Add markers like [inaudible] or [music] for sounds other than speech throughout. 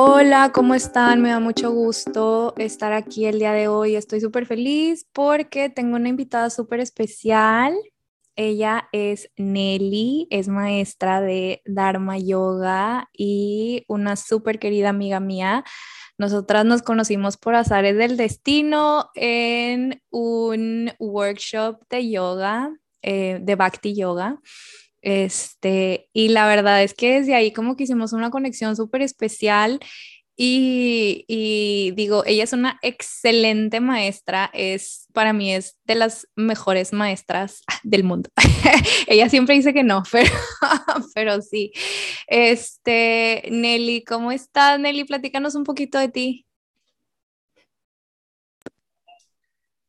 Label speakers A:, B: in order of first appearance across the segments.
A: Hola, ¿cómo están? Me da mucho gusto estar aquí el día de hoy. Estoy súper feliz porque tengo una invitada súper especial. Ella es Nelly, es maestra de Dharma Yoga y una súper querida amiga mía. Nosotras nos conocimos por azares del destino en un workshop de yoga, eh, de Bhakti Yoga. Este, y la verdad es que desde ahí como que hicimos una conexión súper especial y, y, digo, ella es una excelente maestra, es para mí es de las mejores maestras [laughs] del mundo. [laughs] ella siempre dice que no, [laughs] pero, pero sí. Este, Nelly, ¿cómo estás, Nelly? Platícanos un poquito de ti.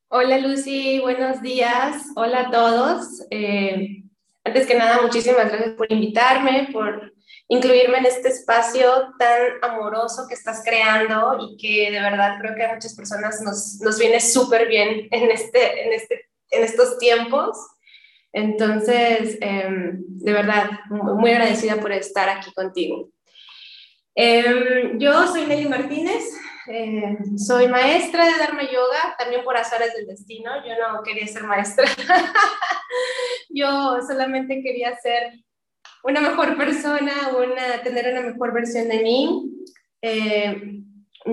B: Hola Lucy, buenos días. Hola a todos. Eh, antes que nada, muchísimas gracias por invitarme, por incluirme en este espacio tan amoroso que estás creando y que de verdad creo que a muchas personas nos, nos viene súper bien en, este, en, este, en estos tiempos. Entonces, em, de verdad, muy agradecida por estar aquí contigo. Em, yo soy Nelly Martínez, eh, soy maestra de Dharma Yoga, también por azares del destino. Yo no quería ser maestra. [laughs] Yo solamente quería ser una mejor persona, una, tener una mejor versión de mí. Eh,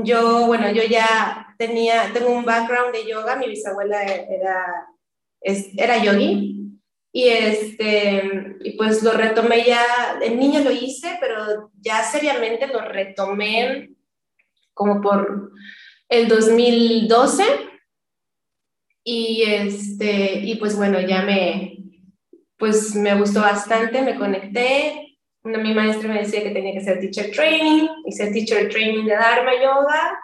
B: yo, bueno, yo ya tenía, tengo un background de yoga, mi bisabuela era, era yogi. Y, este, y pues lo retomé ya, de niño lo hice, pero ya seriamente lo retomé como por el 2012. Y, este, y pues bueno, ya me, pues me gustó bastante, me conecté. Una, mi maestra me decía que tenía que hacer teacher training, hice teacher training de Dharma Yoga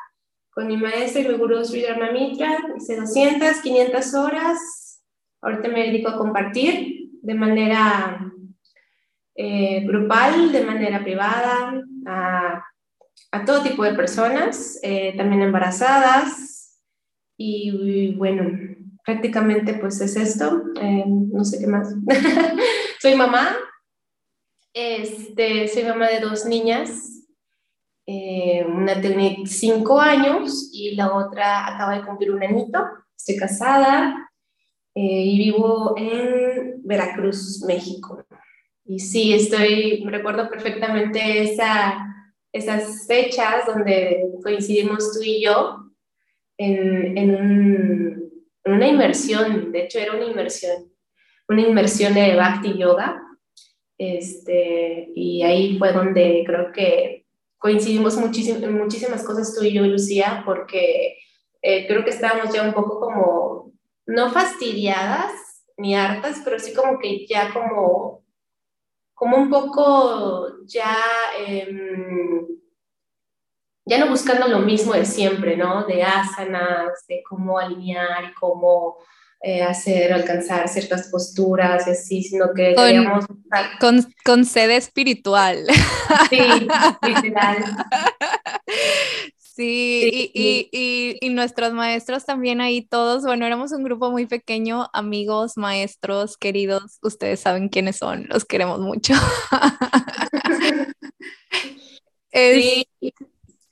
B: con mi maestra y mi gurú Sri Dharma Mitra, hice 200, 500 horas. Ahorita me dedico a compartir de manera eh, grupal, de manera privada, a todo tipo de personas, eh, también embarazadas. Y, bueno, prácticamente pues es esto. Eh, no sé qué más. [laughs] soy mamá. Este, soy mamá de dos niñas. Eh, una tiene cinco años y la otra acaba de cumplir un añito. Estoy casada y vivo en Veracruz, México. Y sí, estoy, recuerdo perfectamente esa esas fechas donde coincidimos tú y yo en, en, una inmersión, de hecho era una inmersión, una inmersión de Bhakti Yoga, este, y ahí fue donde creo que coincidimos muchísimo, en muchísimas cosas tú y yo, Lucía, porque eh, creo que estábamos ya un poco como, no fastidiadas ni hartas, pero sí como que ya como como un poco ya, em, ya no buscando lo mismo de siempre, ¿no? De asanas, de cómo alinear y cómo eh, hacer, alcanzar ciertas posturas y así, sino que
A: con, queríamos... Con, con sede espiritual.
B: Sí, literal.
A: Sí, y, y, y, nuestros maestros también ahí todos, bueno, éramos un grupo muy pequeño, amigos, maestros, queridos, ustedes saben quiénes son, los queremos mucho. [laughs]
B: Sí,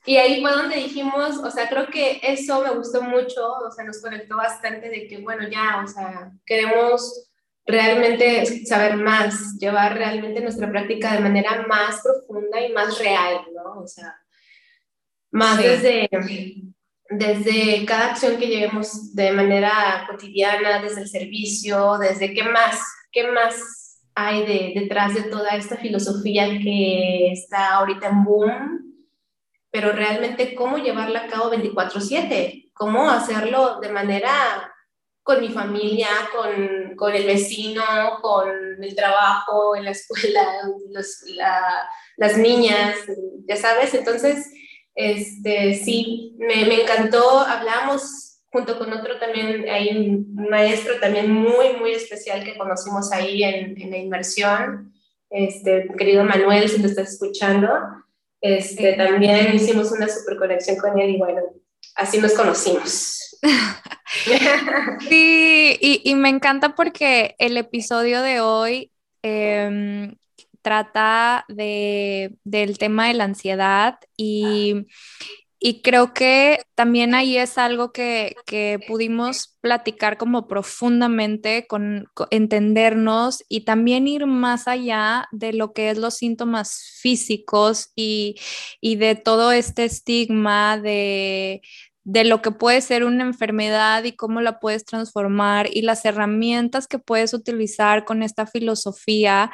B: y ahí fue donde dijimos, o sea, creo que eso me gustó mucho, o sea, nos conectó bastante de que, bueno, ya, o sea, queremos realmente saber más, llevar realmente nuestra práctica de manera más profunda y más real, ¿no? O sea, más desde, desde cada acción que llevemos de manera cotidiana, desde el servicio, desde qué más, qué más hay de, detrás de toda esta filosofía que está ahorita en boom, pero realmente cómo llevarla a cabo 24/7, cómo hacerlo de manera con mi familia, con, con, el vecino, con el trabajo, en la escuela, [laughs] las niñas, ya sabes, entonces este, sí, me, me encantó, hablamos junto con otro también, hay un maestro también muy, muy especial que conocimos ahí en, en la inmersión, este, querido Manuel, si lo estás escuchando, este, también hicimos una super conexión con él y bueno, así nos conocimos. [laughs]
A: Sí, y, y, me encanta porque el episodio de hoy eh, trata de, del tema de la ansiedad y, y creo que también ahí es algo que, que pudimos platicar como profundamente, con, entendernos y también ir más allá de lo que es los síntomas físicos y, y de todo este estigma de, de lo que puede ser una enfermedad y cómo la puedes transformar y las herramientas que puedes utilizar con esta filosofía,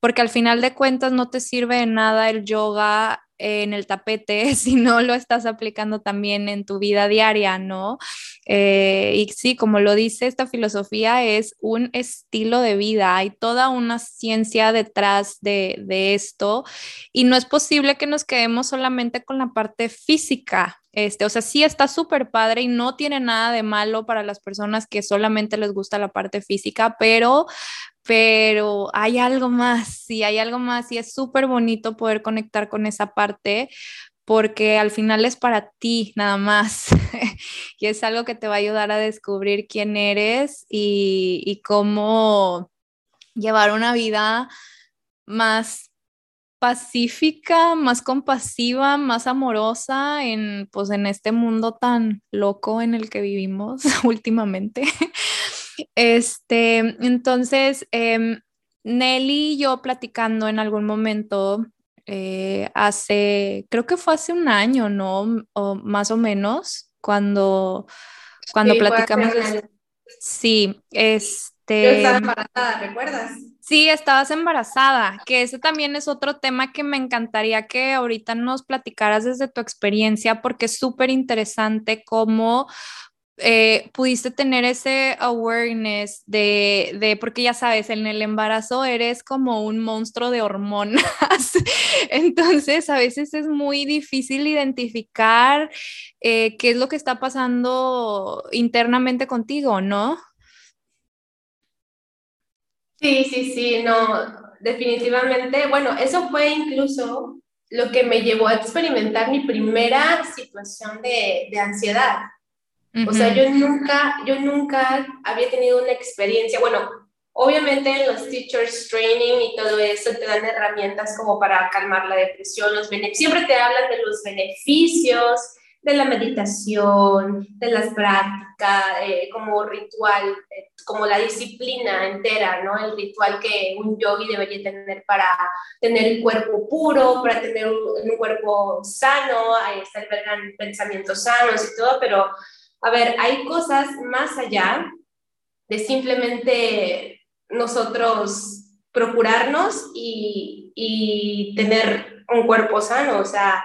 A: porque al final de cuentas no te sirve de nada el yoga en el tapete [laughs] si no lo estás aplicando también en tu vida diaria, ¿no? Eh, y sí, como lo dice esta filosofía, es un estilo de vida, hay toda una ciencia detrás de, de esto y no es posible que nos quedemos solamente con la parte física. Este, o sea, sí está súper padre y no tiene nada de malo para las personas que solamente les gusta la parte física, pero pero hay algo más, sí, hay algo más y es súper bonito poder conectar con esa parte porque al final es para ti nada más [laughs] y es algo que te va a ayudar a descubrir quién eres y, y cómo llevar una vida más pacífica, más compasiva, más amorosa en pues en este mundo tan loco en el que vivimos [laughs] últimamente. Este, entonces, em, Nelly y yo platicando en algún momento, eh, hace, creo que fue hace un año, ¿no? O más o menos, cuando, cuando platicamos. Sí, este.
B: Yo estaba embarazada, ¿recuerdas?
A: Sí, estabas embarazada, que ese también es otro tema que me encantaría que ahorita nos platicaras desde tu experiencia, porque es súper interesante cómo eh, pudiste tener ese awareness de, de, porque ya sabes, en el embarazo eres como un monstruo de hormonas, [laughs] entonces a veces es muy difícil identificar eh, qué es lo que está pasando internamente contigo, ¿no?
B: Sí, sí, sí, no, definitivamente, bueno, eso fue incluso lo que me llevó a experimentar mi primera situación de, de ansiedad o sea, yo nunca, yo nunca había tenido una experiencia, bueno, obviamente en los teachers training y todo eso te dan herramientas como para calmar la depresión, los siempre te hablan de los beneficios de la meditación, de las prácticas, eh, como ritual, eh, como la disciplina entera, ¿no? El ritual que un yogi debería tener para tener un cuerpo puro, para tener un, cuerpo sano, ahí está el pensamientos sanos y todo, pero a ver, hay cosas más allá de simplemente nosotros procurarnos y, y tener un cuerpo sano. O sea,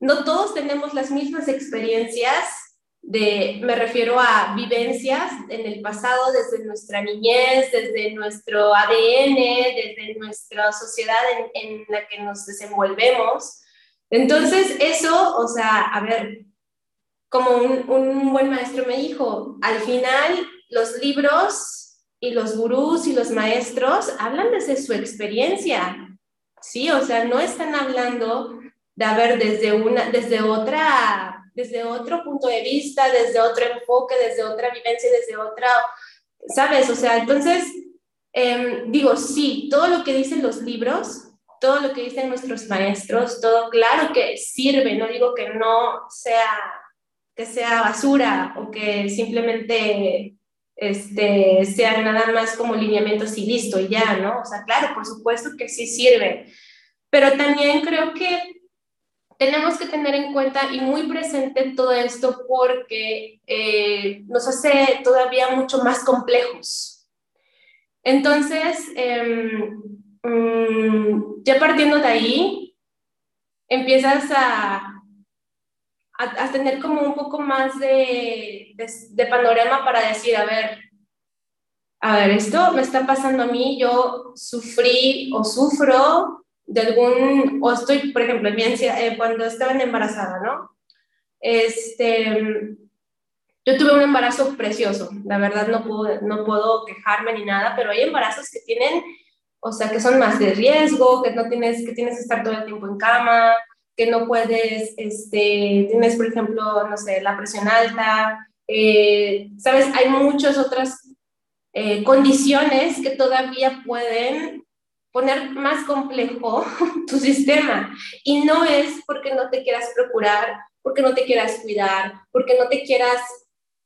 B: no todos tenemos las mismas experiencias de, me refiero a vivencias en el pasado, desde nuestra niñez, desde nuestro ADN, desde nuestra sociedad en, en la que nos desenvolvemos. Entonces, eso, o sea, a ver, como un, buen maestro me dijo, al final los libros y los gurús y los maestros hablan desde su experiencia, ¿sí? O sea, no están hablando de haber desde, una, desde, otra, desde otro punto de vista, desde otro enfoque, desde otra vivencia, desde otra, ¿sabes? O sea, entonces, em, digo, sí, todo lo que dicen los libros, todo lo que dicen nuestros maestros, todo claro que sirve, no digo que no sea que sea basura o que simplemente este, sean nada más como lineamientos y listo, y ya, ¿no? O sea, claro, por supuesto que sí sirve, pero también creo que tenemos que tener en cuenta y muy presente todo esto porque eh, nos hace todavía mucho más complejos. Entonces, em, mm, ya partiendo de ahí, empiezas a a, tener como un poco más de, de, panorama para decir, a ver, a ver, esto me está pasando a mí, yo sufrí o sufro de algún, o estoy, por ejemplo, en mi eh, cuando estaba embarazada, ¿no? Este, yo tuve un embarazo precioso, la verdad no puedo, no puedo quejarme ni nada, pero hay embarazos que tienen, o sea, que son más de riesgo, que no tienes, que tienes que estar todo el tiempo en cama, que no puedes, este, tienes, por ejemplo, no sé, la presión alta, eh, sabes, hay muchas otras eh, condiciones que todavía pueden poner más complejo [laughs] tu sistema. Y no es porque no te quieras procurar, porque no te quieras cuidar, porque no te quieras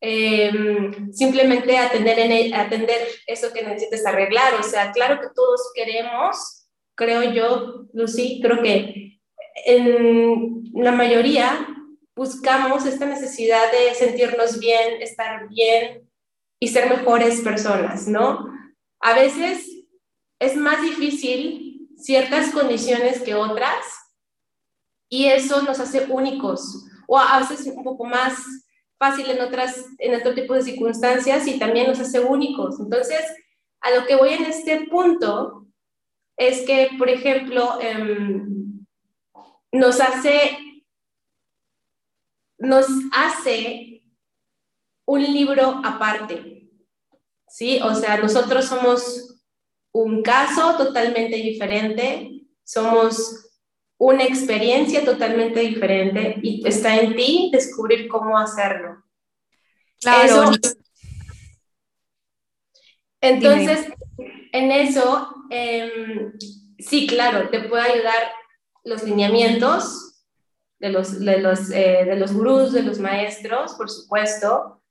B: em, simplemente atender, en el, atender eso que necesites arreglar. O sea, claro que todos queremos, creo yo, Lucy, creo que en la mayoría buscamos esta necesidad de sentirnos bien, estar bien y ser mejores personas, ¿no? A veces es más difícil ciertas condiciones que otras y eso nos hace únicos o a veces un poco más fácil en otras en otro tipo de circunstancias y también nos hace únicos. Entonces, a lo que voy en este punto es que, por ejemplo, em, nos hace nos hace un libro aparte. ¿Sí? O sea, nosotros somos un caso totalmente diferente, somos una experiencia totalmente diferente y está en ti descubrir cómo hacerlo. Claro. entonces, en eso, em, sí, claro, te puede ayudar los lineamientos de los, de los, eh, de los gurús, de los maestros, por supuesto,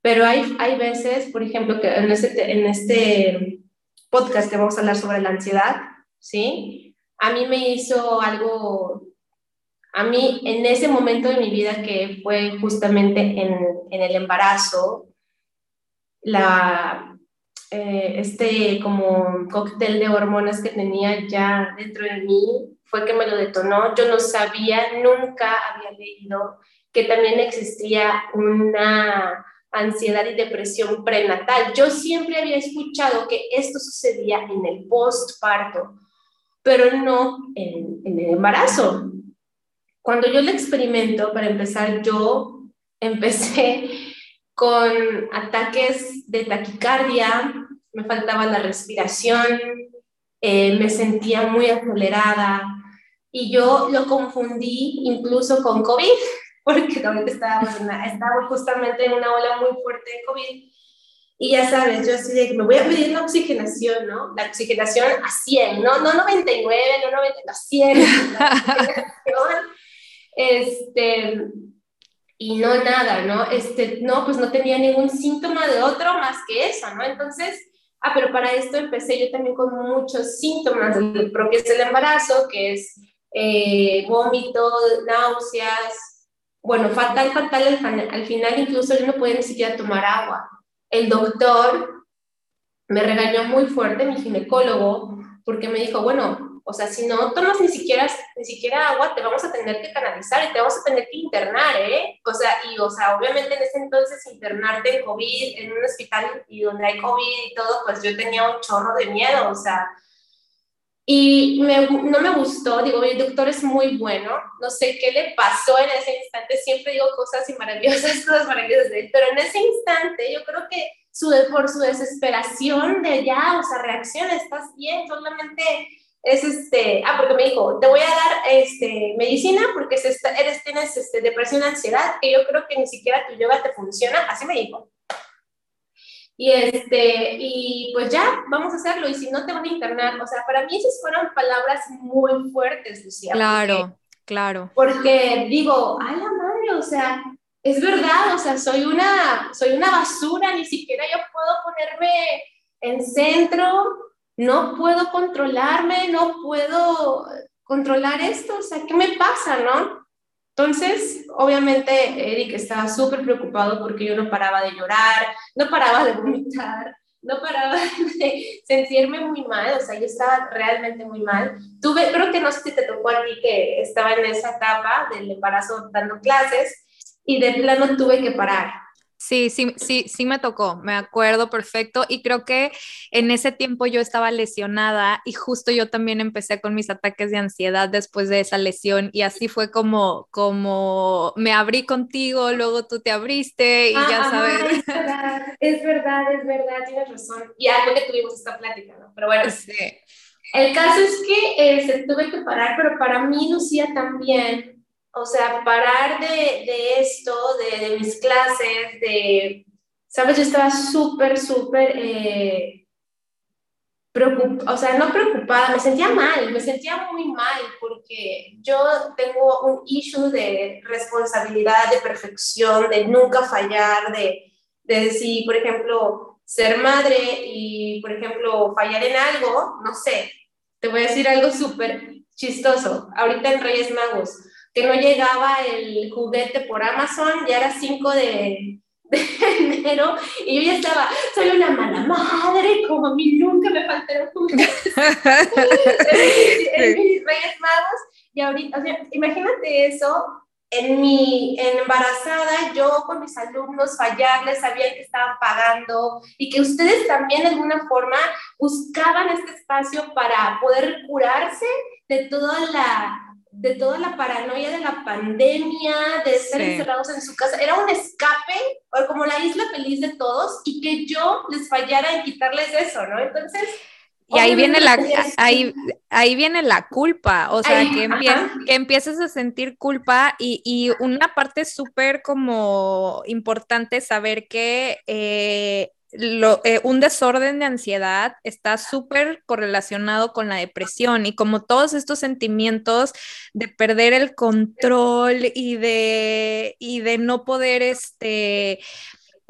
B: pero hay, hay veces, por ejemplo, que en este, en este podcast que vamos a hablar sobre la ansiedad, ¿sí? A mí me hizo algo, a mí en ese momento de mi vida que fue justamente en, en el embarazo, la, eh, este como cóctel de hormonas que tenía ya dentro de mí fue que me lo detonó. Yo no sabía, nunca había leído que también existía una ansiedad y depresión prenatal. Yo siempre había escuchado que esto sucedía en el postparto, pero no en, el embarazo. Cuando yo lo experimento, para empezar, yo empecé con ataques de taquicardia, me faltaba la respiración, eh, me sentía muy acelerada y yo lo confundí incluso con COVID [laughs] porque ahorita estábamos, estábamos justamente en una ola muy fuerte de COVID. Y ya sabes, yo así de, me voy a pedir la oxigenación, ¿no? La oxigenación a 100, no, no 99, no 90, a 100. este, y no nada, ¿no? Este, no, pues no tenía ningún síntoma de otro más que eso, ¿no? Entonces, ah, pero para esto empecé yo también con muchos síntomas propios del embarazo, que es eh, vómito, náuseas, bueno, fatal, fatal, al, al final incluso yo no podía ni siquiera tomar agua. El doctor me regañó muy fuerte, mi ginecólogo, porque me dijo, bueno, o sea, si no tomas ni siquiera, ni siquiera agua, te vamos a tener que canalizar y te vamos a tener que internar, ¿eh? O sea, y, o sea, obviamente en ese entonces internarte en COVID, en un hospital y donde hay COVID y todo, pues yo tenía un chorro de miedo, o sea, y no me gustó, digo, el doctor es muy bueno, no sé qué le pasó en ese instante, siempre digo cosas y maravillosas, [laughs] cosas maravillosas de él, pero en ese instante yo creo que su, por su desesperación de ya, o sea, reacciona, estás bien, solamente es este, ah, porque me dijo, te voy a dar este, medicina porque eres, tienes este, depresión, ansiedad, que yo creo que ni siquiera tu yoga te funciona, así me dijo. Y, este, y pues ya, vamos a hacerlo. Y si no te van a internar, o sea, para mí esas fueron palabras muy fuertes, Lucía.
A: Claro, claro.
B: Porque digo, ay, la madre, o sea, es verdad, o sea, soy una, soy una basura, ni siquiera yo puedo ponerme en centro, no puedo controlarme, no puedo controlar esto, o sea, ¿qué me pasa, no? Entonces, obviamente, Eric estaba súper preocupado porque yo no paraba de llorar, no paraba de vomitar, no paraba [laughs] de sentirme muy mal, o sea, yo estaba realmente muy mal. Tuve, creo que no sé si te tocó a ti que estaba en esa etapa del embarazo dando clases y de plano tuve que parar.
A: Sí, sí, sí, sí me tocó, me acuerdo perfecto y creo que en ese tiempo yo estaba lesionada y justo yo también empecé con mis ataques de ansiedad después de esa lesión y así fue como, como me abrí contigo, luego tú te abriste y ya sabes.
B: Es verdad, es verdad, es verdad, tienes razón. Y algo que tuvimos esta plática, ¿no? Pero bueno, sí. el caso es que eh, se tuve que parar, pero para mí, Lucía, también o sea, parar de, esto, de, mis clases, de, sabes, yo estaba súper, súper eh, o sea, no preocupada, me sentía mal, me sentía muy mal porque yo tengo un issue de responsabilidad, de perfección, de nunca fallar, de, de si, por ejemplo, ser madre y, por ejemplo, fallar en algo, no sé, te voy a decir algo súper chistoso. Ahorita en Reyes Magos, que no llegaba el juguete por Amazon, ya era 5 [laughs] de, enero y yo ya estaba, soy una mala madre, como a mí nunca me faltaron juguetes [laughs] [laughs] en, mis Reyes Magos. Y ahorita, o sea, imagínate eso en mi en embarazada, yo con mis alumnos fallarles, sabían que estaban pagando y que ustedes también de alguna forma buscaban este espacio para poder curarse de toda la de toda la paranoia de la pandemia, de estar encerrados en su casa. Era un escape, o como la isla feliz de todos, y que yo les fallara en quitarles eso, ¿no? Entonces,
A: y ahí viene la ahí, ahí viene la culpa, o sea, que, que, empieces a sentir culpa y, y una parte súper como importante saber que eh, lo, eh, un desorden de ansiedad está súper correlacionado con la depresión y como todos estos sentimientos de perder el control y de, y de no poder, este,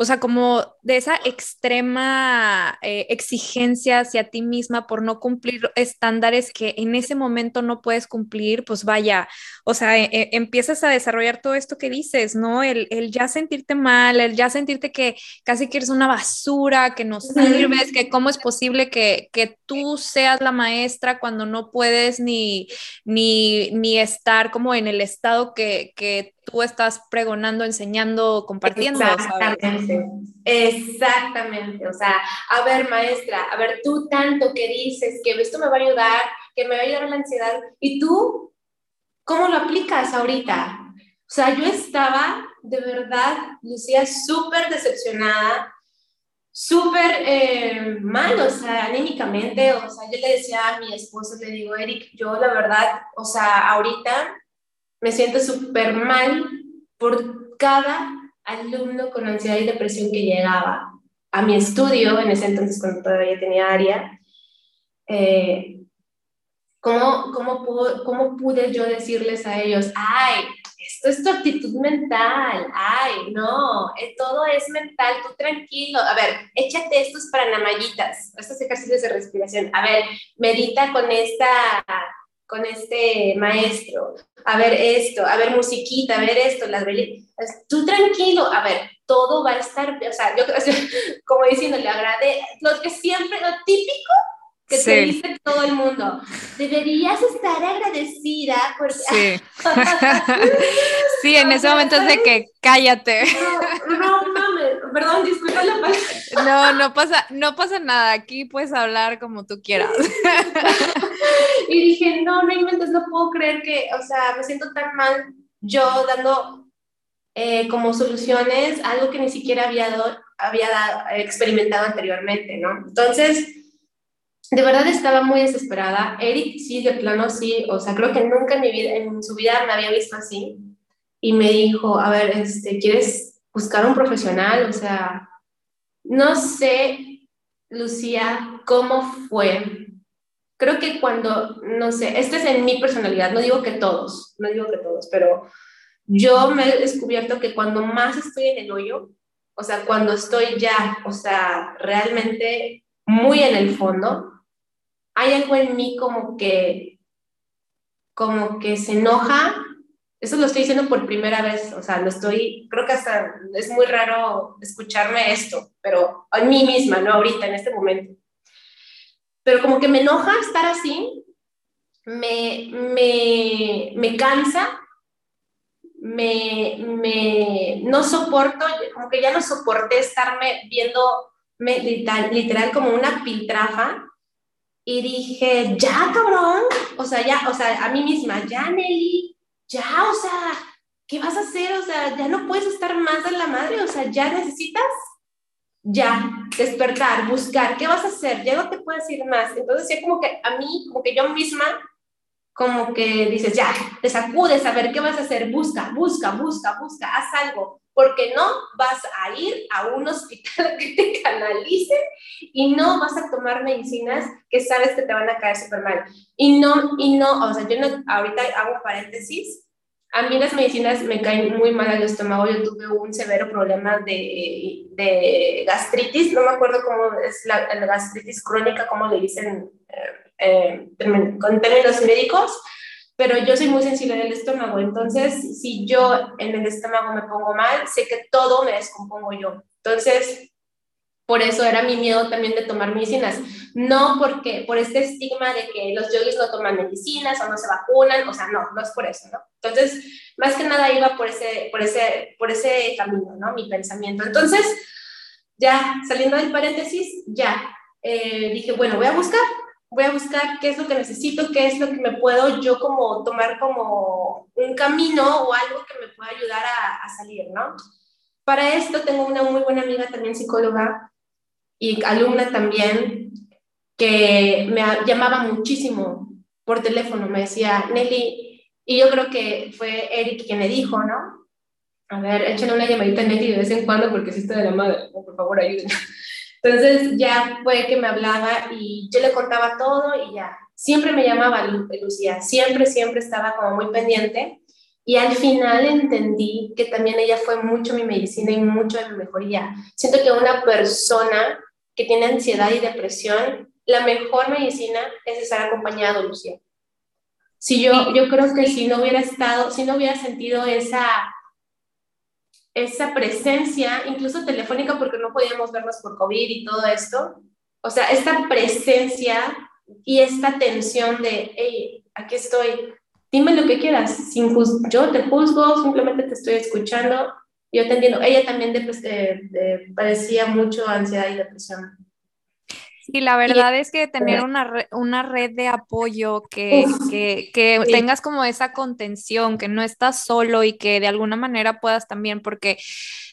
A: o sea, como de esa extrema eh, exigencia hacia ti misma por no cumplir estándares que en ese momento no puedes cumplir, pues vaya, o sea, e, e, empiezas a desarrollar todo esto que dices, ¿no? El, el, ya sentirte mal, el ya sentirte que casi que eres una basura, que no sirves, que cómo es posible que, que tú seas la maestra cuando no puedes ni, ni, ni estar como en el estado que, que tú estás pregonando, enseñando, compartiendo.
B: Exactamente, exactamente. O sea, a ver, maestra, a ver, tú tanto que dices que esto me va a ayudar, que me va a ayudar a la ansiedad, y tú, ¿cómo lo aplicas ahorita? O sea, yo estaba de verdad, Lucía, súper decepcionada, súper eh, mal, o sea, anímicamente, o sea, yo le decía a mi esposo, le digo, Eric, yo la verdad, o sea, ahorita me siento súper mal por cada alumno con ansiedad y depresión que llegaba a mi estudio, en ese entonces cuando todavía tenía área. Eh, ¿cómo, cómo, ¿Cómo pude yo decirles a ellos, ay, esto es tu actitud mental, ay, no, eh, todo es mental, tú tranquilo, a ver, échate estos para namayitas, estos ejercicios de respiración, a ver, medita con esta con este maestro, a ver esto, a ver musiquita, a ver esto, las tú tranquilo, a ver, todo va a estar, o sea, yo [laughs] como diciendo, le agrade, lo que siempre, lo típico que te dice todo el mundo, deberías estar agradecida porque...
A: Sí, [laughs] [laughs] sí en ese momento es de que cállate.
B: No, no mames, perdón, disculpa la palabra.
A: No, no pasa, no pasa nada, aquí puedes hablar como tú quieras. [laughs]
B: y dije, no, no inventes, no puedo creer que, o sea, me siento tan mal yo dando eh, como soluciones algo que ni siquiera había, había experimentado anteriormente, ¿no? Entonces, de verdad estaba muy desesperada. Eric sí, de plano sí, o sea, creo que nunca en mi vida, en su vida me había visto así. Y me dijo, a ver, este, ¿quieres buscar un profesional? O sea, no sé, Lucía, cómo fue creo que cuando, no sé, este es en mi personalidad, no digo que todos, no digo que todos, pero yo me he descubierto que cuando más estoy en el hoyo, o sea, cuando estoy ya, o sea, realmente muy en el fondo, hay algo en mí como que, como que se enoja. Eso lo estoy diciendo por primera vez, o sea, lo estoy, creo que hasta es muy raro escucharme esto, pero a mí misma, no ahorita, en este momento. Pero como que me enoja estar así, me, me, me cansa, me, me, no soporto, como que ya no soporté estarme viendo literal, literal como una piltrafa y dije, ya cabrón, o sea, ya, o sea, a mí misma, ya Nelly, ya, o sea, ¿qué vas a hacer? O sea, ya no puedes estar más de la madre, o sea, ya necesitas ya, despertar, buscar, ¿qué vas a hacer? Ya no te puedes ir más. Entonces, ya como que a mí, como que yo misma, como que dices, ya, te sacudes a ver qué vas a hacer, busca, busca, busca, busca, haz algo. Porque no vas a ir a un hospital [laughs] que te canalicen y no vas a tomar medicinas que sabes que te van a caer súper mal. Y no, y no, o sea, yo no, ahorita hago paréntesis, a mí las medicinas me caen muy mal al estómago. Yo tuve un severo problema de, de gastritis, no me acuerdo cómo es la, gastritis crónica, cómo le dicen eh, eh, con términos médicos, pero yo soy muy sensible del estómago, entonces si yo en el estómago me pongo mal, sé que todo me descompongo yo. Entonces, por eso era mi miedo también de tomar medicinas. No porque, por este estigma de que los yogis no toman medicinas o no se vacunan, o sea, no, no es por eso, ¿no? Entonces, más que nada iba por ese, por ese, por ese camino, ¿no? Mi pensamiento. Entonces, ya saliendo del paréntesis, ya eh, dije, bueno, voy a buscar, voy a buscar qué es lo que necesito, qué es lo que me puedo yo como tomar como un camino o algo que me pueda ayudar a, salir, ¿no? Para esto tengo una muy buena amiga también psicóloga y alumna también que me llamaba muchísimo por teléfono, me decía, Nelly, y yo creo que fue Eric quien me dijo, ¿no? A ver, échale una llamadita a Nelly de vez en cuando porque si está de la madre, por favor ayúdenme. Entonces ya fue que me hablaba y yo le contaba todo y ya, siempre me llamaba Lucía, siempre, siempre estaba como muy pendiente y al final entendí que también ella fue mucho mi medicina y mucho de mi mejoría. Siento que una persona que tiene ansiedad y depresión, la mejor medicina es estar acompañado, Lucía. Si yo, yo creo que si no hubiera estado, si no hubiera sentido esa esa presencia, incluso telefónica, porque no podíamos vernos por COVID y todo esto. O sea, esta presencia y esta tensión de, hey, aquí estoy, dime lo que quieras, sin yo te juzgo, simplemente te estoy escuchando, yo te entiendo. Ella también de, padecía mucho ansiedad y depresión.
A: Y la verdad es que tener una, una red de apoyo, que, que, que tengas como esa contención, que no estás solo y que de alguna manera puedas también, porque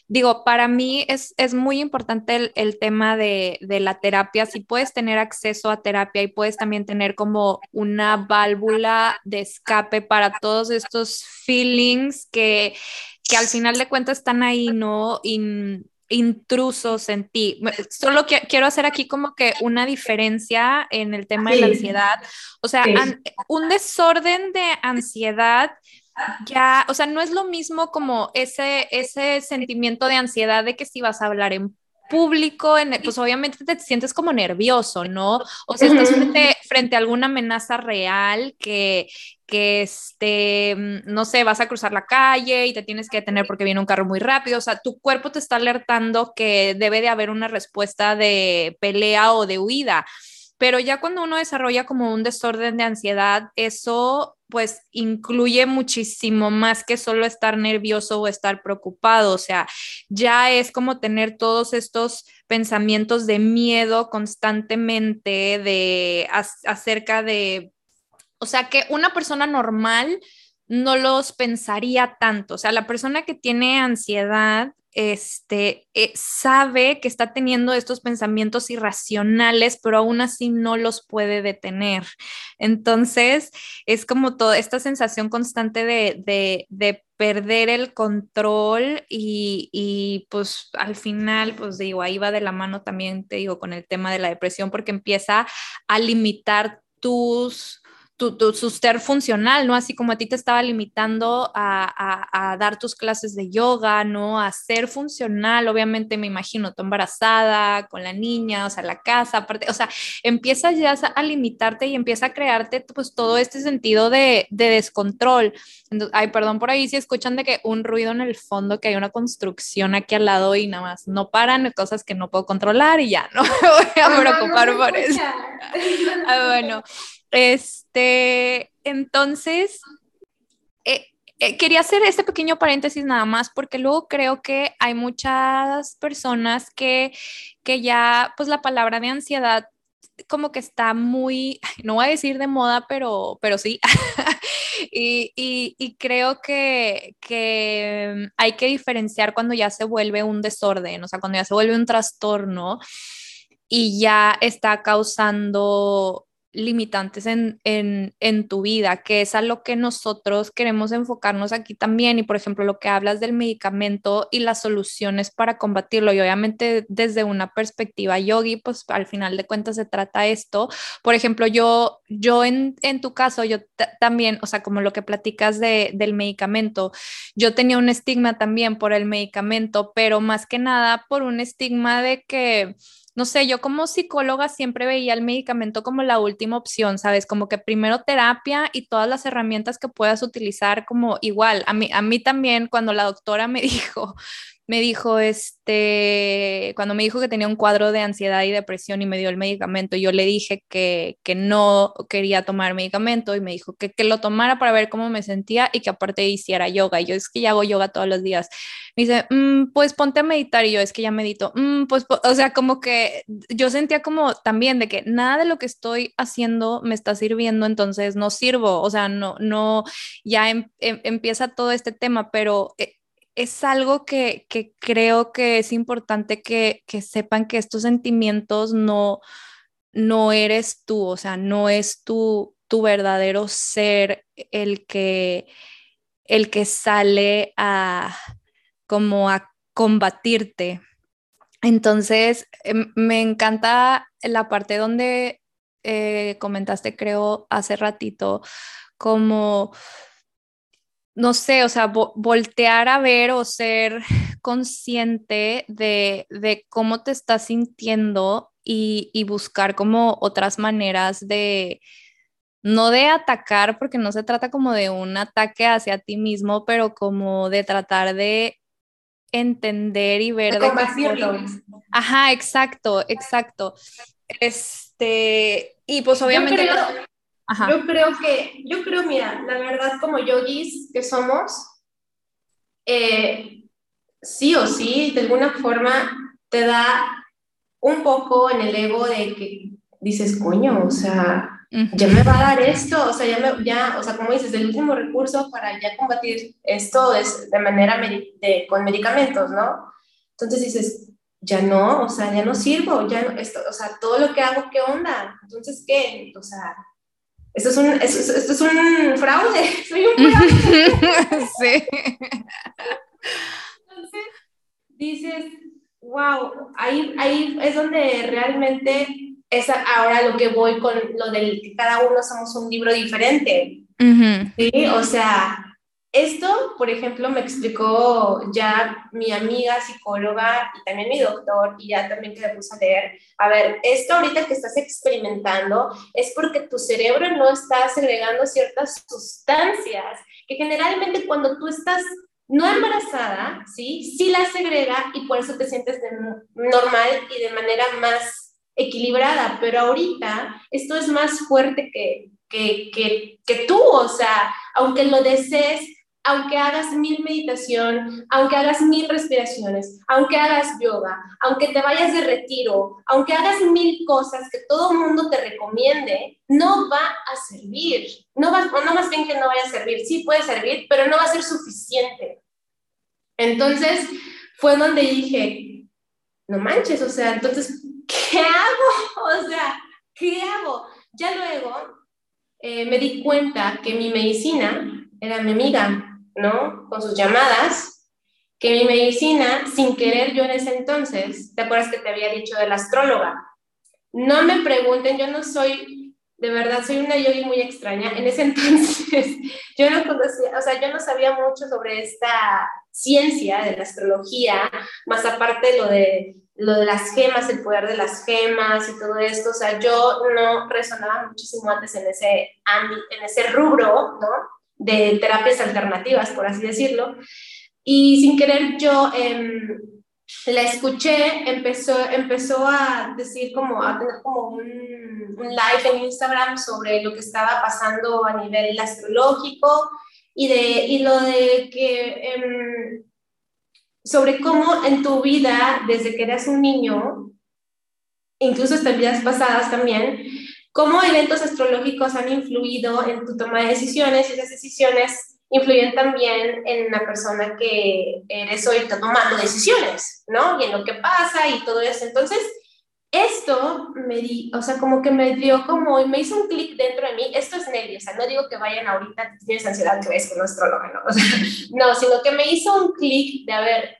A: digo, para mí es, es muy importante el, el tema de, de, la terapia. Si puedes tener acceso a terapia y puedes también tener como una válvula de escape para todos estos feelings que, que al final de cuentas están ahí, ¿no? Y, intrusos en ti. Solo quiero hacer aquí como que una diferencia en el tema de la ansiedad. O sea, un desorden de ansiedad ya, o sea, no es lo mismo como ese, ese sentimiento de ansiedad de que si vas a hablar en público, en, pues obviamente te sientes como nervioso, ¿no? O sea, estás frente, frente a alguna amenaza real que, que este, mm, no sé, vas a cruzar la calle y te tienes que detener porque viene un carro muy rápido, o sea, tu cuerpo te está alertando que debe de haber una respuesta de pelea o de huida. Pero ya cuando uno desarrolla como un desorden de ansiedad, eso pues incluye muchísimo más que solo estar nervioso o estar preocupado, o sea, ya es como tener todos estos pensamientos de miedo constantemente de acerca de o sea, que una persona normal no los pensaría tanto. O sea, la persona que tiene ansiedad este, eh, sabe que está teniendo estos pensamientos irracionales, pero aún así no los puede detener. Entonces, es como toda esta sensación constante de, perder el control y, y, pues al final, pues digo, ahí va de la mano también, te digo, con el tema de la depresión, porque empieza a limitar tus tu, tu, ser funcional, ¿no? Así como a ti te estaba limitando a, a, dar tus clases de yoga, ¿no? A ser funcional, obviamente me imagino, tú embarazada, con la niña, o sea, la casa, aparte, o sea, empiezas ya a limitarte y empieza a crearte pues todo este sentido de, de descontrol. ay, perdón por ahí si escuchan de que un ruido en el fondo, que hay una construcción aquí al lado y nada más no paran, cosas que no puedo controlar y ya, no [laughs] me voy a preocupar por eso. ah, bueno. Este, entonces, eh, eh, quería hacer este pequeño paréntesis nada más porque luego creo que hay muchas personas que, que ya, pues la palabra de ansiedad como que está muy, no voy a decir de moda, pero, pero sí. [laughs] y, y, creo que, que hay que diferenciar cuando ya se vuelve un desorden, o sea, cuando ya se vuelve un trastorno y ya está causando limitantes en, en, en, tu vida, que es a lo que nosotros queremos enfocarnos aquí también. Y por ejemplo, lo que hablas del medicamento y las soluciones para combatirlo, y obviamente desde una perspectiva yogi, pues al final de cuentas se trata esto. Por ejemplo, yo, yo en, en tu caso, yo también, o sea, como lo que platicas de, del medicamento, yo tenía un estigma también por el medicamento, pero más que nada por un estigma de que no sé, yo como psicóloga siempre veía el medicamento como la última opción, ¿sabes? Como que primero terapia y todas las herramientas que puedas utilizar como igual. A mí, a mí también cuando la doctora me [laughs] dijo, me dijo, este, cuando me dijo que tenía un cuadro de ansiedad y depresión y me dio el medicamento, yo le dije que, que no quería tomar medicamento y me dijo que, que, lo tomara para ver cómo me sentía y que aparte hiciera yoga. Y yo es que ya hago yoga todos los días. Me dice, mm, pues ponte a meditar y yo es que ya medito. Mm, pues, o sea, como que yo sentía como también de que nada de lo que estoy haciendo me está sirviendo, entonces no sirvo. O sea, no, no, ya em, em, empieza todo este tema, pero... Eh, es algo que, creo que es importante que, sepan que estos sentimientos no, no eres tú, o sea, no es tu, tu verdadero ser el que, el que sale a como a combatirte. Entonces, em, me encanta la parte donde eh, comentaste, creo, hace ratito, como no sé, o sea, voltear a ver o ser consciente de, cómo te estás sintiendo y, buscar como otras maneras de, no de atacar, porque no se trata como de un ataque hacia ti mismo, pero como de tratar de entender y ver
B: de,
A: Ajá, exacto, exacto. Este, y pues obviamente...
B: Yo creo que, yo creo, mira, la verdad como yogis que somos, eh, sí o sí, de alguna forma te da un poco en el ego de que dices, coño, o sea, ya me va a dar esto, o sea, ya, me, ya, o sea, como dices, el último recurso para ya combatir esto es de manera de, con medicamentos, ¿no? Entonces dices, ya no, o sea, ya no sirvo, ya no, esto, o sea, todo lo que hago, ¿qué onda? Entonces, ¿qué? O sea, esto es un, esto, esto es un fraude, [laughs] soy un fraude. [laughs] sí. Entonces, dices, wow, ahí, ahí es donde realmente es ahora lo que voy con lo del que cada uno somos un libro diferente. Sí, o sea, esto, por ejemplo, me explicó ya mi amiga psicóloga y también mi doctor, y ya también que me puse a leer. A ver, esto ahorita que estás experimentando es porque tu cerebro no está segregando ciertas sustancias que generalmente cuando tú estás no embarazada, ¿sí? Sí la segrega y por eso te sientes normal y de manera más equilibrada, pero ahorita esto es más fuerte que, que, que, que tú, o sea, aunque lo desees, aunque hagas mil meditación, aunque hagas mil respiraciones, aunque hagas yoga, aunque te vayas de retiro, aunque hagas mil cosas que todo el mundo te recomiende, no va a servir. No, va, no más bien que no vaya a servir, sí puede servir, pero no va a ser suficiente. Entonces fue donde dije, no manches, o sea, entonces, ¿qué hago? [laughs] O sea, ¿qué hago? Ya luego eh, me di cuenta que mi medicina era mi amiga, ¿no? Con sus llamadas, que mi medicina, sin querer yo en ese entonces, ¿te acuerdas que te había dicho de la astróloga? No me pregunten, yo no soy, de verdad, soy una yogi muy extraña. En ese [laughs] entonces yo no conocía, o sea, yo no sabía mucho sobre esta ciencia de la astrología, más aparte lo de lo de las gemas, el poder de las gemas y todo esto, o sea, yo no resonaba muchísimo antes en ese, en ese rubro, ¿no? De terapias alternativas, por así decirlo. Y sin querer yo em, la escuché, empezó, empezó a decir como, a tener como un, live en Instagram sobre lo que estaba pasando a nivel astrológico y, de, y lo de que, em, sobre cómo en tu vida, desde que eras un niño, incluso hasta vidas pasadas también, cómo eventos astrológicos han influido en tu toma de decisiones y esas decisiones influyen también en la persona que eres hoy tomando decisiones, ¿no? Y en lo que pasa y todo eso. Entonces, esto me di, o sea, como que me dio como, me hizo un clic dentro de mí, esto es Nelly, o sea, no digo que vayan ahorita, tienes ansiedad, que ves con nuestro ¿no? [laughs] O sea, no, sino que me hizo un clic de, a ver,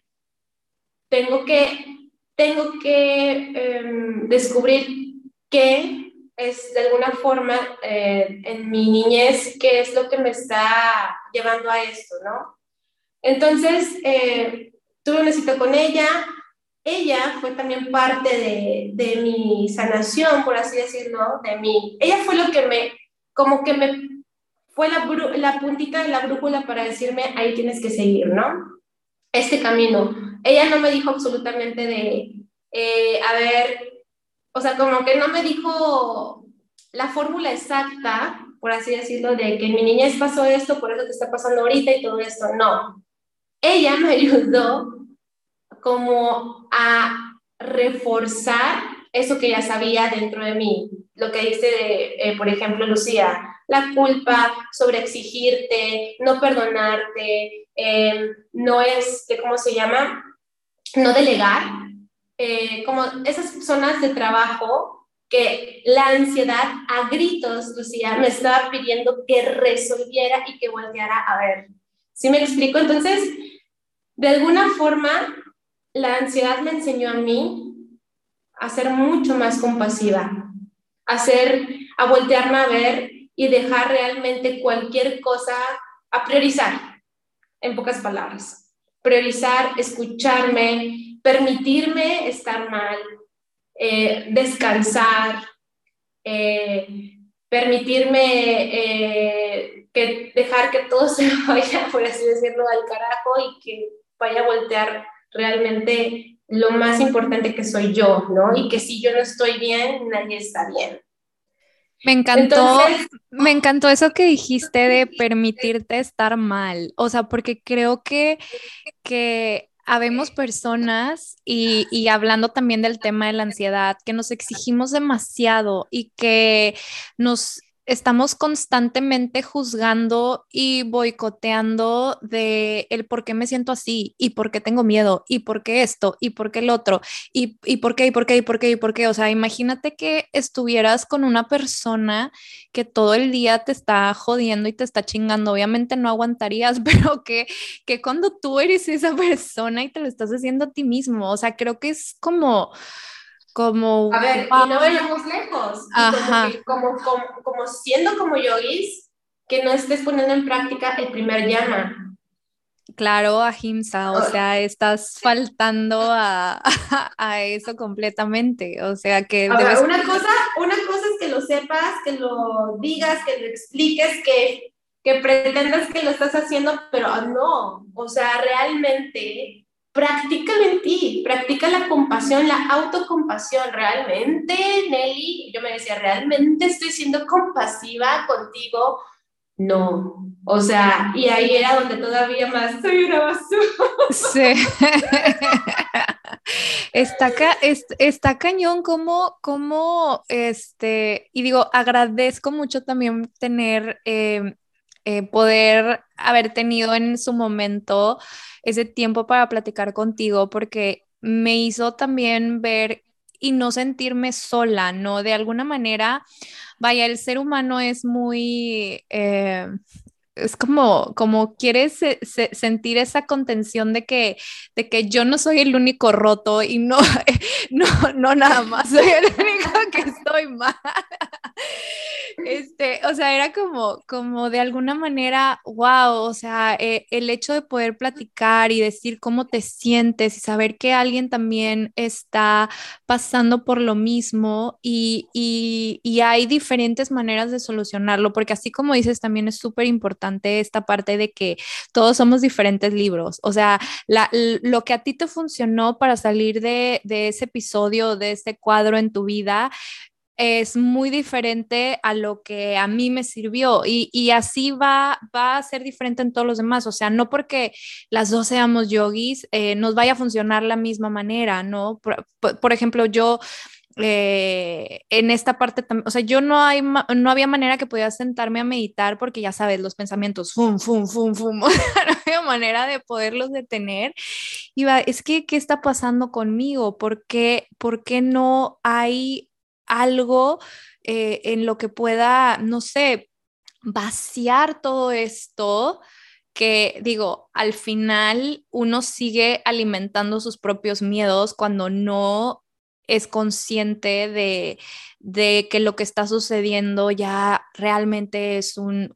B: tengo que, tengo que em, descubrir qué es de alguna forma eh, en mi niñez, qué es lo que me está llevando a esto, ¿no? Entonces, eh, tuve una cita con ella, ella fue también parte de, de, mi sanación, por así decirlo, de mí. Ella fue lo que me, como que me, fue la, la puntita de la brújula para decirme, ahí tienes que seguir, ¿no? Este camino. Ella no me dijo absolutamente de, eh, a ver, o sea, como que no me dijo la fórmula exacta, por así decirlo, de que en mi niñez pasó esto, por eso te está pasando ahorita y todo esto. No. Ella me [laughs] ayudó como a reforzar eso que ya sabía dentro de mí. Lo que dice, eh, por ejemplo, Lucía, la culpa sobre exigirte, no perdonarte, eh, no es, ¿cómo se llama? No delegar, eh, como esas zonas de trabajo que la ansiedad a gritos, Lucía, me estaba pidiendo que resolviera y que volteara a ver. ¿Sí me explico? Entonces, de alguna forma, la ansiedad me enseñó a mí a ser mucho más compasiva, a, ser, a voltearme a ver y dejar realmente cualquier cosa, a priorizar, en pocas palabras. Priorizar, escucharme, permitirme estar mal, eh, descansar, eh, permitirme eh, que dejar que todo [laughs] se vaya, por así decirlo, al carajo y que vaya a voltear realmente lo más importante que soy yo, ¿no? Y que si yo no estoy bien, nadie está bien.
A: Me encantó, me encantó eso que dijiste de permitirte estar mal, o sea, porque creo que, que habemos personas y, y, hablando también del tema de la ansiedad, que nos exigimos demasiado y que nos estamos constantemente juzgando y boicoteando de el por qué me siento así y por qué tengo miedo y por qué esto y por qué el otro y, y por qué y por qué y por qué y por qué. O sea, imagínate que estuvieras con una persona que todo el día te está jodiendo y te está chingando. Obviamente no aguantarías, [laughs] pero que, que cuando tú eres esa persona y te lo estás haciendo a ti mismo, o sea, creo que es como como...
B: A ver, y no vayamos lejos. Ajá. Como, como, como, siendo como yogis, que no estés poniendo en práctica el primer llama.
A: Claro, ahimsa, o sea, estás faltando a, [laughs] a, eso completamente, o sea que...
B: Ahora, una, cosa, una cosa es que lo sepas, que lo digas, que lo expliques, que, que pretendas que lo estás haciendo, pero no, o sea, realmente practícalo en ti, practica la compasión, la autocompasión. Realmente, Nelly, yo me decía, ¿realmente estoy siendo compasiva contigo? No, o sea, y ahí era donde todavía más soy una basura. Sí.
A: está, cañón como, como, este, y digo, agradezco mucho también tener, eh, eh, poder haber tenido en su momento ese tiempo para platicar contigo porque me hizo también ver y no sentirme sola, ¿no? De alguna manera, vaya, el ser humano es muy... Eh, es como, como quieres sentir esa contención de que, de que yo no soy el único roto y no, [laughs] no, no nada más soy el [laughs] único que estoy mal. Este, o sea, era como, como de alguna manera, wow, o sea, eh, el hecho de poder platicar y decir cómo te sientes y saber que alguien también está pasando por lo mismo y, y, y hay diferentes maneras de solucionarlo, porque así como dices, también es súper importante esta parte de que todos somos diferentes libros, o sea, lo que a ti te funcionó para salir de, ese episodio, de este cuadro en tu vida, es muy diferente a lo que a mí me sirvió y, así va, va a ser diferente en todos los demás. O sea, no porque las dos seamos yogis eh, nos vaya a funcionar la misma manera, ¿no? Por, ejemplo, yo eh, en esta parte también, o sea, yo no, hay, no había manera que pudiera sentarme a meditar porque ya sabes, los pensamientos, fum, fum, fum, fum, [laughs] no había manera de poderlos detener. Iba, es que, ¿qué está pasando conmigo? ¿Por qué, por qué no hay algo eh, en lo que pueda, no sé, vaciar todo esto? que digo, al final uno sigue alimentando sus propios miedos cuando no es consciente de, que lo que está sucediendo ya realmente es un,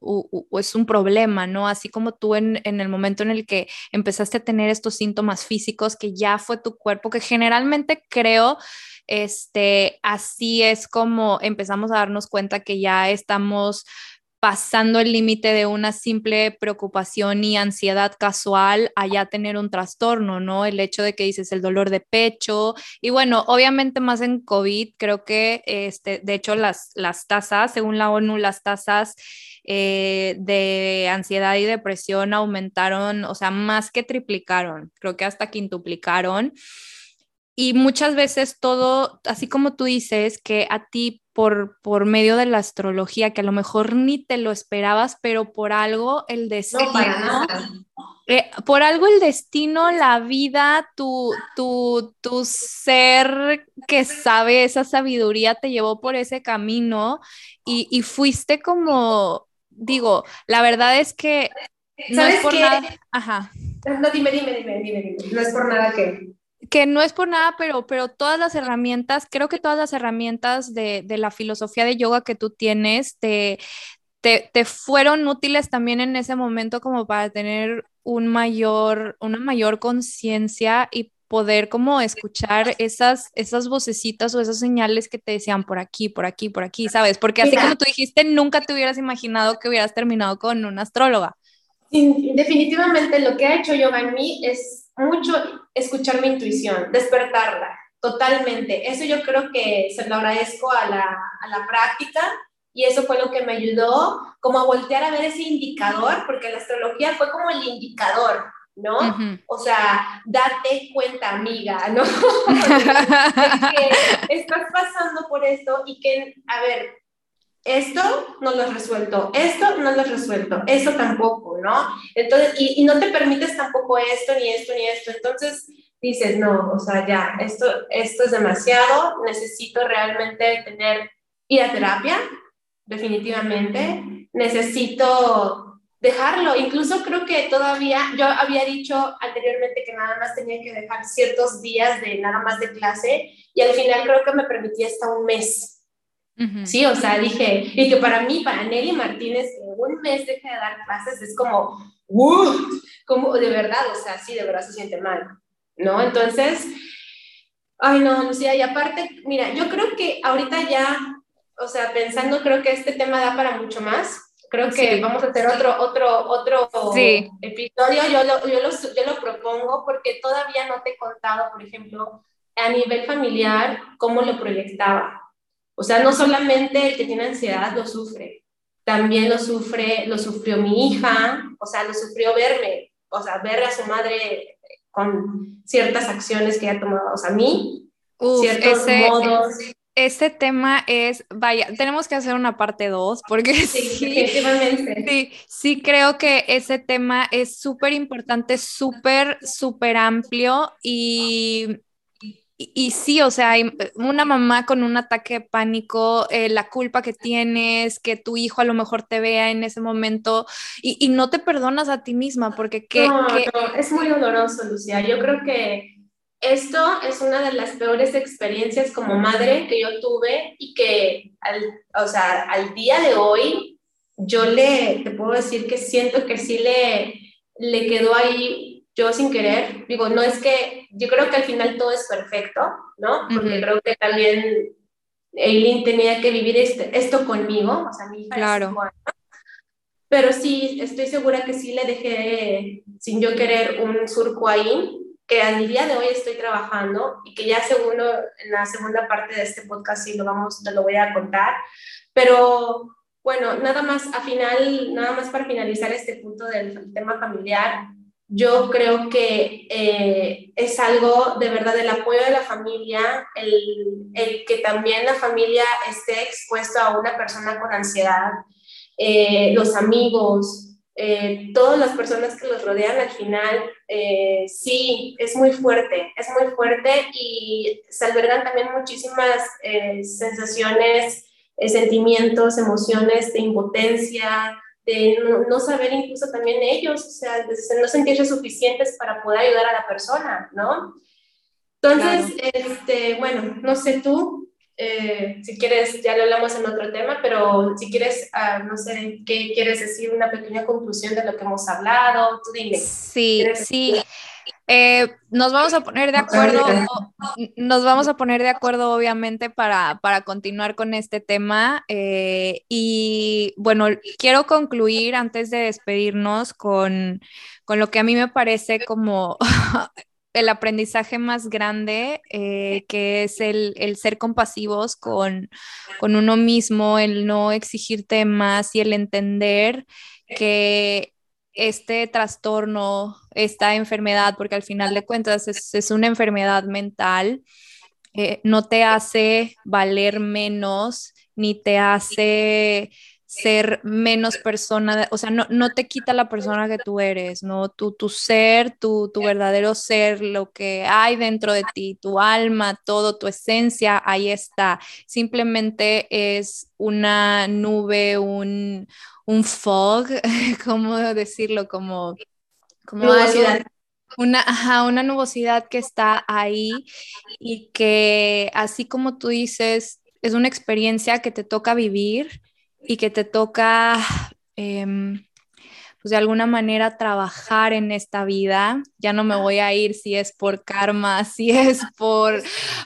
A: es un problema, ¿no? Así como tú en, en, el momento en el que empezaste a tener estos síntomas físicos, que ya fue tu cuerpo, que generalmente creo, este, así es como empezamos a darnos cuenta que ya estamos pasando el límite de una simple preocupación y ansiedad casual a ya tener un trastorno, ¿no? El hecho de que dices el dolor de pecho y bueno, obviamente más en COVID, creo que este, de hecho las, las tasas, según la ONU, las tasas eh, de ansiedad y depresión aumentaron, o sea, más que triplicaron, creo que hasta quintuplicaron. Y muchas veces todo, así como tú dices, que a ti por, por medio de la astrología, que a lo mejor ni te lo esperabas, pero por algo el destino, eh, por algo el destino, la vida, tu, tu, tu ser que sabe esa sabiduría te llevó por ese camino y, y fuiste como, digo, la verdad es que
B: no es por nada. Ajá. No, dime, dime, dime, dime, dime. No es por nada que
A: que no es por nada, pero, pero todas las herramientas, creo que todas las herramientas de, de la filosofía de yoga que tú tienes te, te, te, fueron útiles también en ese momento como para tener un mayor, una mayor conciencia y poder como escuchar esas, esas vocecitas o esas señales que te decían por aquí, por aquí, por aquí, ¿sabes? Porque así como tú dijiste, nunca te hubieras imaginado que hubieras terminado con una astróloga.
B: definitivamente lo que ha hecho yoga en mí es mucho escuchar mi intuición, despertarla totalmente. Eso yo creo que se lo agradezco a la, a la práctica y eso fue lo que me ayudó como a voltear a ver ese indicador, porque la astrología fue como el indicador, ¿no? O sea, date cuenta, amiga, ¿no? [laughs] [laughs] que estás pasando por esto y que, a ver, esto no lo has resuelto, esto no lo has resuelto, eso tampoco, ¿no? Entonces, y, no te permites tampoco esto, ni esto, ni esto. Entonces dices, no, o sea, ya, esto, esto es demasiado, necesito realmente tener, ir a terapia, definitivamente, necesito dejarlo. Incluso creo que todavía, yo había dicho anteriormente que nada más tenía que dejar ciertos días de nada más de clase y al final creo que me permitía hasta un mes Sí, o sea, dije, y que para mí, para Nelly Martínez, que un mes deje de dar clases es como, ¡uh! Como de verdad, o sea, sí, de verdad se siente mal, ¿no? Entonces, ay, no, Lucía, y aparte, mira, yo creo que ahorita ya, o sea, pensando, creo que este tema da para mucho más. Creo que vamos a hacer otro, otro, otro episodio. Yo lo, yo, lo, yo lo propongo porque todavía no te he contado, por ejemplo, a nivel familiar, cómo lo proyectaba. O sea, no solamente el que tiene ansiedad lo sufre, también lo sufre, lo sufrió mi hija, o sea, lo sufrió verme, o sea, ver a su madre con ciertas acciones que ha tomado, o sea, a mí, ciertos modos.
A: Ese tema es, vaya, tenemos que hacer una parte dos, porque sí, sí, sí, creo que ese tema es súper importante, súper, súper amplio y y, sí, o sea, eh, una mamá con un ataque de pánico, eh, la culpa que tienes, que tu hijo a lo mejor te vea en ese momento y, no te perdonas a ti misma porque que,
B: no, no, es muy doloroso, Lucía. Yo creo que esto es una de las peores experiencias como madre que yo tuve y que, al, o sea, al día de hoy, yo le, te puedo decir que siento que sí le, le quedó ahí yo sin querer, digo, no es que, yo creo que al final todo es perfecto, ¿no? Porque creo que también Eileen tenía que vivir este, esto conmigo, o sea, mi hija
A: claro.
B: pero sí, estoy segura que sí le dejé, sin yo querer, un surco ahí, que al día de hoy estoy trabajando y que ya segundo, en la segunda parte de este podcast sí lo vamos, te lo voy a contar, pero bueno, nada más a final, nada más para finalizar este punto del tema familiar, yo creo que eh, es algo de verdad el apoyo de la familia, el, el, que también la familia esté expuesto a una persona con ansiedad, eh, los amigos, eh, todas las personas que los rodean al final, sí, es muy fuerte, es muy fuerte y se albergan también muchísimas sensaciones, sentimientos, emociones de impotencia, de no, saber incluso también ellos, o sea, de no sentirse suficientes para poder ayudar a la persona, ¿no? Entonces, este, bueno, no sé tú, eh, si quieres, ya lo hablamos en otro tema, pero si quieres, ah, no sé, ¿qué quieres decir? Una pequeña conclusión de lo que hemos hablado, tú dime.
A: Sí, sí. Eh, nos vamos a poner de acuerdo, nos vamos a poner de acuerdo obviamente para, para continuar con este tema. Eh, y bueno, quiero concluir antes de despedirnos con, con lo que a mí me parece como [laughs] el aprendizaje más grande, eh, que es el, el, ser compasivos con, con uno mismo, el no exigirte más y el entender que este trastorno, esta enfermedad, porque al final de cuentas es, una enfermedad mental, eh, no te hace valer menos ni te hace ser menos persona, o sea, no, no, te quita la persona que tú eres, ¿no? Tu, tu ser, tu, tu, verdadero ser, lo que hay dentro de ti, tu alma, todo, tu esencia, ahí está. Simplemente es una nube, un, un fog, [laughs] ¿cómo decirlo? Como, como una, una nubosidad que está ahí y que así como tú dices, es una experiencia que te toca vivir y que te toca, em, pues de alguna manera trabajar en esta vida. Ya no me voy a ir si es por karma, [laughs] si es por,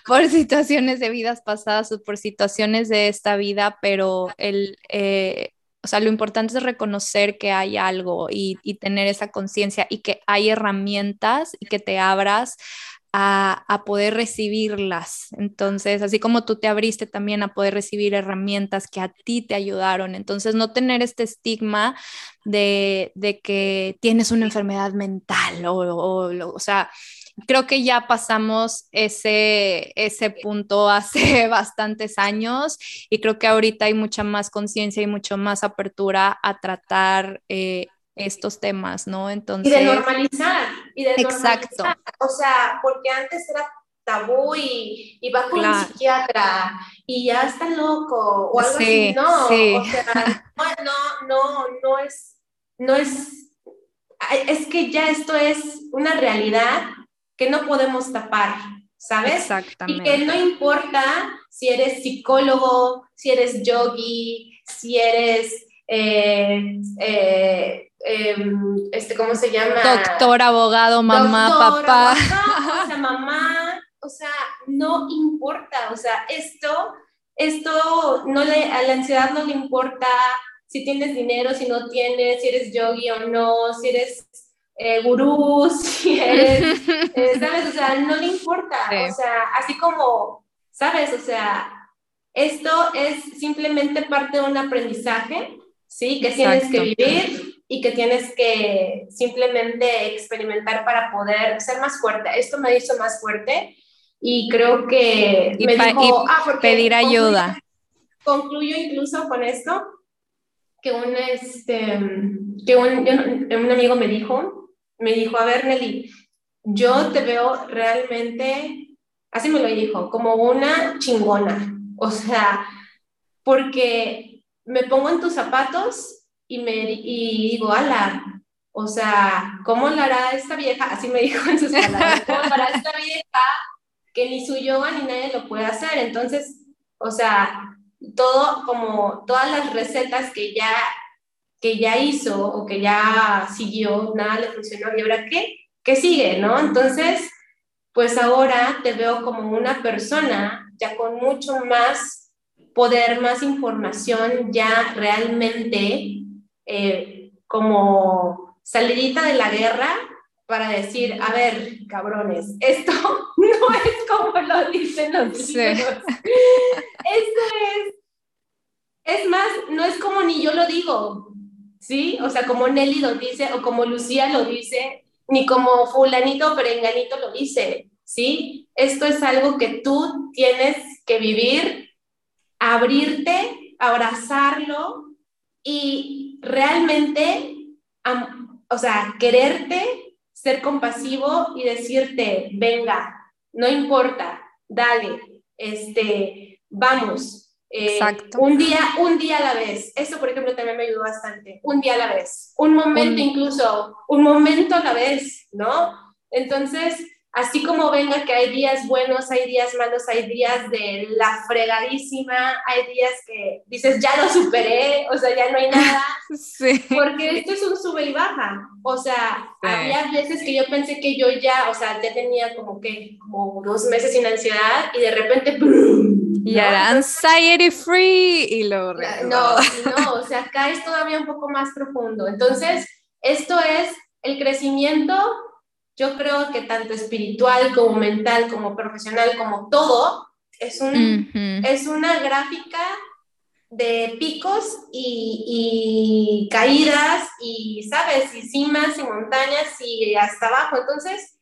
A: por situaciones de vidas pasadas o por situaciones de esta vida, pero el, eh, o sea, lo importante es reconocer que hay algo y, tener esa conciencia y que hay herramientas y que te abras a, poder recibirlas. Entonces, así como tú te abriste también a poder recibir herramientas que a ti te ayudaron. Entonces, no tener este estigma de, que tienes una enfermedad mental o, o, o sea, creo que ya pasamos ese, ese punto hace [laughs] bastantes años y creo que ahorita hay mucha más conciencia y mucho más apertura a tratar eh, estos temas, ¿no?
B: Entonces... Y de normalizar, y de Exacto. O sea, porque antes era tabú y, y va con un psiquiatra y ya está loco o algo así, no, sí. o sea, no, no, no es, no es, es que ya esto es una realidad que no podemos tapar, ¿sabes? Exactamente. Y que no importa si eres psicólogo, si eres yogi, si eres, eh, eh, em, este, ¿cómo se llama?
A: Doctor, abogado, mamá, papá.
B: o sea, [laughs] mamá, o sea, no importa, o sea, esto, esto no le, a la ansiedad no le importa si tienes dinero, si no tienes, si eres yogi o no, si eres eh, gurú, [laughs] si eres, eh, ¿sabes? O sea, no le importa. O sea, así como, ¿sabes? O sea, esto es simplemente parte de un aprendizaje, ¿sí? Que tienes que vivir y que tienes que simplemente experimentar para poder ser más fuerte. Esto me hizo más fuerte y creo que
A: me dijo, ah, pedir ayuda.
B: Concluyo incluso con esto, que un, este, que un, un amigo me dijo, me dijo, a ver, Nelly, yo te veo realmente, así me lo dijo, como una chingona. O sea, porque me pongo en tus zapatos y, me, y digo, ala, o sea, ¿cómo la hará esta vieja? Así me [laughs] dijo en sus palabras, ¿cómo hará esta vieja que ni su yoga ni nadie lo puede hacer? Entonces, o sea, todo como todas las recetas que ya que ya hizo o que ya siguió, nada le funcionó, ¿y ahora qué? ¿Qué sigue, no? Entonces, pues ahora te veo como una persona ya con mucho más poder, más información, ya realmente eh, como salidita de la guerra para decir, a ver, cabrones, esto [laughs] no es como lo dicen los libros. Esto es, es más, no es como ni yo lo digo, ¿sí? O sea, como Nelly lo dice o como Lucía lo dice, ni como fulanito perenganito lo dice, ¿sí? Esto es algo que tú tienes que vivir, abrirte, abrazarlo y realmente, o sea, quererte, ser compasivo y decirte, venga, no importa, dale, este, vamos, eh, Exacto. Un día, un día a la vez. Eso, por ejemplo, también me ayudó bastante. Un día a la vez. Un momento incluso, un momento a la vez, ¿no? Entonces, así como venga que hay días buenos, hay días malos, hay días de la fregadísima, hay días que dices, ya lo superé, o sea, ya no hay nada. [laughs] Sí. Porque esto es un sube y baja. O sea, había veces que yo pensé que yo ya, o sea, ya tenía como que, como dos meses sin ansiedad y de repente,
A: y era anxiety free y lo
B: No, no, o sea, acá es todavía un poco más profundo. Entonces, esto es el crecimiento, yo creo que tanto espiritual como mental, como profesional, como todo, es, un, es una gráfica de picos y, y, caídas y, ¿sabes? Y cimas y montañas y hasta abajo. Entonces,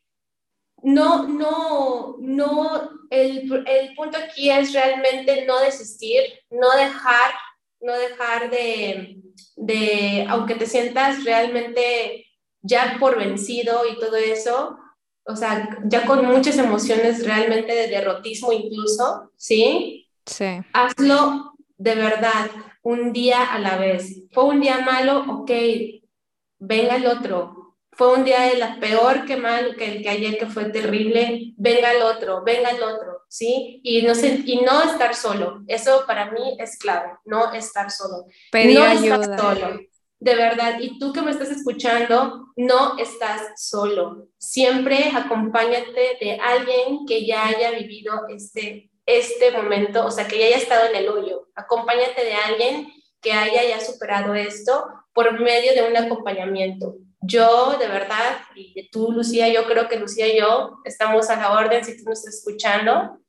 B: no, no, no, el, el, punto aquí es realmente no desistir, no dejar, no dejar de, de, aunque te sientas realmente ya por vencido y todo eso, o sea, ya con muchas emociones realmente de derrotismo incluso, ¿sí?
A: Sí.
B: Hazlo de verdad, un día a la vez. Fue un día malo, ok, venga el otro, fue un día de la peor que mal, que el que ayer que fue terrible, venga el otro, venga el otro, ¿sí? Y no, y no estar solo, eso para mí es clave, no estar solo.
A: Pedir
B: no
A: ayuda.
B: Estar solo, de verdad, y tú que me estás escuchando, no estás solo, siempre acompáñate de alguien que ya haya vivido este, este momento, o sea, que ya haya estado en el hoyo, acompáñate de alguien que haya ya superado esto por medio de un acompañamiento. Yo de verdad, y tú Lucía, yo creo que Lucía y yo estamos a la orden si tú nos estás escuchando,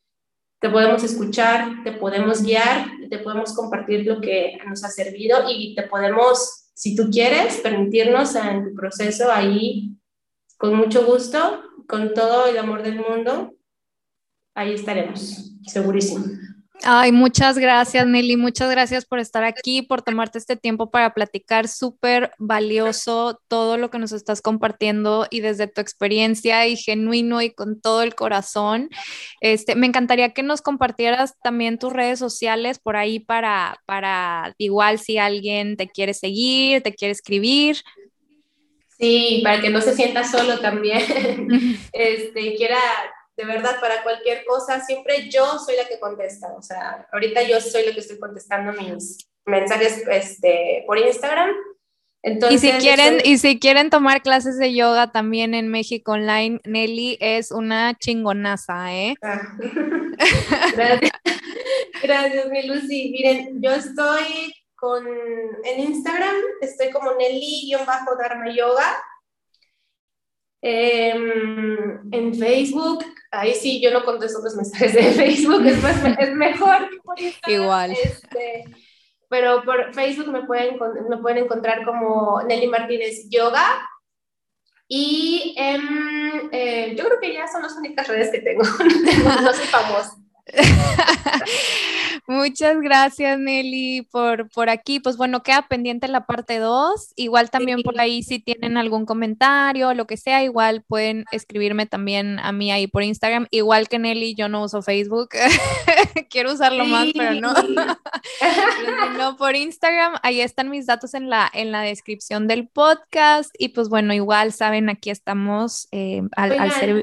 B: te podemos escuchar, te podemos guiar, te podemos compartir lo que nos ha servido y te podemos, si tú quieres, permitirnos en tu proceso ahí, con mucho gusto, con todo el amor del mundo, ahí estaremos, segurísimo.
A: Ay, muchas gracias, Nelly. Muchas gracias por estar aquí, por tomarte este tiempo para platicar. Súper valioso todo lo que nos estás compartiendo y desde tu experiencia y genuino y con todo el corazón. Este, me encantaría que nos compartieras también tus redes sociales por ahí para, para igual si alguien te quiere seguir, te quiere escribir.
B: Sí, para que no se sienta solo también. [laughs] este, quiera de verdad, para cualquier cosa, siempre yo soy la que contesta. O sea, ahorita yo soy la que estoy contestando mis mensajes este, por Instagram.
A: Entonces, y si quieren y si quieren tomar clases de yoga también en México Online, Nelly es una chingonaza, ¿eh? Ah. [laughs]
B: Gracias. Gracias, mi Lucy. Miren, yo estoy con en Instagram, estoy como Nelly-Dharma Yoga. Em, en Facebook ahí sí yo no contesto los mensajes de [laughs] Facebook, es, es mejor que por Instagram.
A: Igual.
B: Este, pero por Facebook me pueden, me pueden encontrar como Nelly Martínez Yoga. Y eh, yo creo que ya son las únicas redes que tengo. [laughs] no soy famosa. [laughs]
A: Muchas gracias, Nelly, por, por aquí. Pues bueno, queda pendiente la parte 2. Igual también por ahí, si tienen algún comentario, lo que sea, igual pueden escribirme también a mí ahí por Instagram. Igual que Nelly, yo no uso Facebook. [laughs] Quiero usarlo más, pero no. [laughs] no, por Instagram, ahí están mis datos en la, en la descripción del podcast. Y pues bueno, igual saben, aquí estamos eh, al,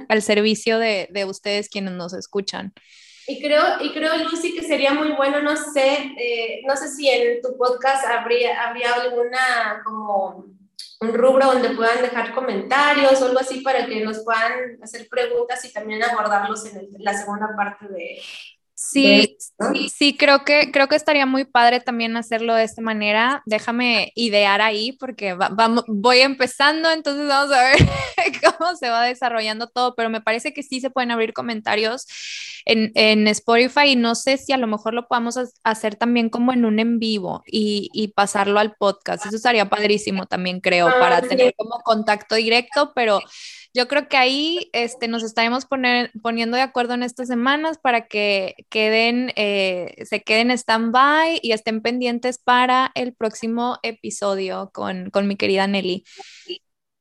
A: al, servicio de, de ustedes quienes nos escuchan.
B: Y creo, y creo, Lucy, que sería muy bueno, no sé, eh, no sé si en tu podcast habría, habría alguna como un rubro donde puedan dejar comentarios o algo así para que nos puedan hacer preguntas y también abordarlos en la segunda parte de,
A: Sí, sí, creo que, creo que estaría muy padre también hacerlo de esta manera. Déjame idear ahí porque vamos, voy empezando, entonces vamos a ver [laughs] cómo se va desarrollando todo, pero me parece que sí se pueden abrir comentarios en, en Spotify y no sé si a lo mejor lo podamos hacer también como en un en vivo y, y pasarlo al podcast. Eso estaría padrísimo también, creo, ah, para tener como contacto directo, pero yo creo que ahí este, nos estaremos poner, poniendo de acuerdo en estas semanas para que queden, eh, se queden stand-by y estén pendientes para el próximo episodio con, con mi querida Nelly.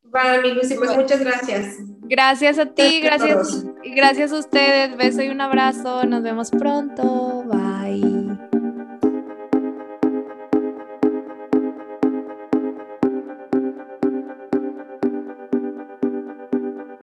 B: Vale, mi Lucy, pues muchas gracias.
A: Gracias a ti, gracias, gracias a ustedes. Beso y un abrazo. Nos vemos pronto. Bye.